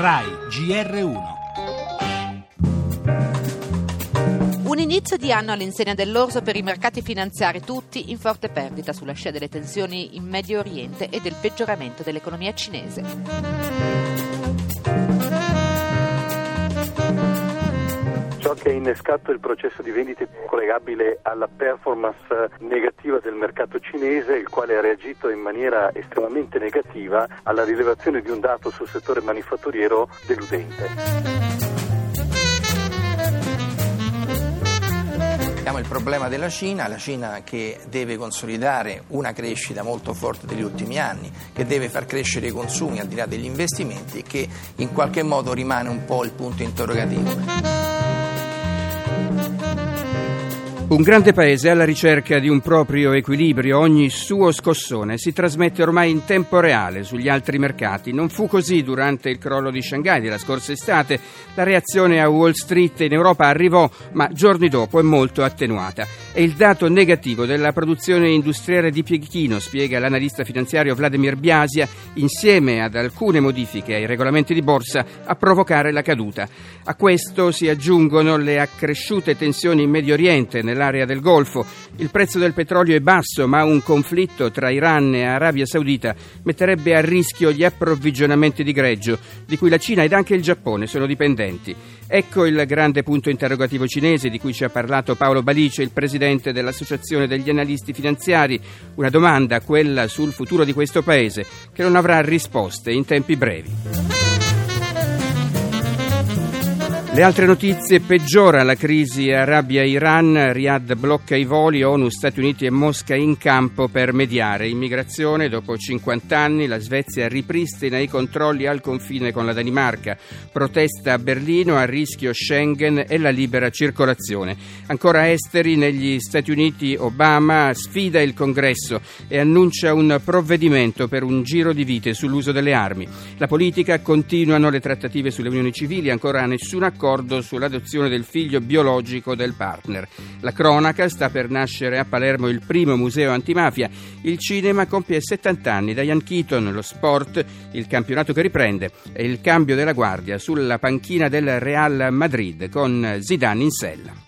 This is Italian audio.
RAI GR1 Un inizio di anno all'insegna dell'orso per i mercati finanziari tutti in forte perdita sulla scia delle tensioni in Medio Oriente e del peggioramento dell'economia cinese. Ha innescato il processo di vendita è collegabile alla performance negativa del mercato cinese, il quale ha reagito in maniera estremamente negativa alla rilevazione di un dato sul settore manifatturiero deludente. Abbiamo il problema della Cina, la Cina che deve consolidare una crescita molto forte degli ultimi anni, che deve far crescere i consumi al di là degli investimenti e che in qualche modo rimane un po' il punto interrogativo. Un grande paese alla ricerca di un proprio equilibrio, ogni suo scossone si trasmette ormai in tempo reale sugli altri mercati. Non fu così durante il crollo di Shanghai della scorsa estate. La reazione a Wall Street in Europa arrivò, ma giorni dopo è molto attenuata. È il dato negativo della produzione industriale di Pechino, spiega l'analista finanziario Vladimir Biasia, insieme ad alcune modifiche ai regolamenti di borsa, a provocare la caduta. A questo si aggiungono le accresciute tensioni in Medio Oriente, nell'area del Golfo. Il prezzo del petrolio è basso, ma un conflitto tra Iran e Arabia Saudita metterebbe a rischio gli approvvigionamenti di greggio, di cui la Cina ed anche il Giappone sono dipendenti. Ecco il grande punto interrogativo cinese di cui ci ha parlato Paolo Balice, il presidente dell'Associazione degli analisti finanziari. Una domanda, quella sul futuro di questo paese, che non avrà risposte in tempi brevi. Le altre notizie peggiora la crisi Arabia-Iran, Riyadh blocca i voli, ONU, Stati Uniti e Mosca in campo per mediare. Immigrazione, dopo 50 anni la Svezia ripristina i controlli al confine con la Danimarca. Protesta a Berlino, a rischio Schengen e la libera circolazione. Ancora esteri, negli Stati Uniti Obama sfida il Congresso e annuncia un provvedimento per un giro di vite sull'uso delle armi. La politica continuano le trattative sulle unioni civili, ancora nessun accordo accordo sull'adozione del figlio biologico del partner. La cronaca sta per nascere a Palermo il primo museo antimafia. Il cinema compie 70 anni. Diane Keaton, lo sport, il campionato che riprende e il cambio della guardia sulla panchina del Real Madrid con Zidane in sella.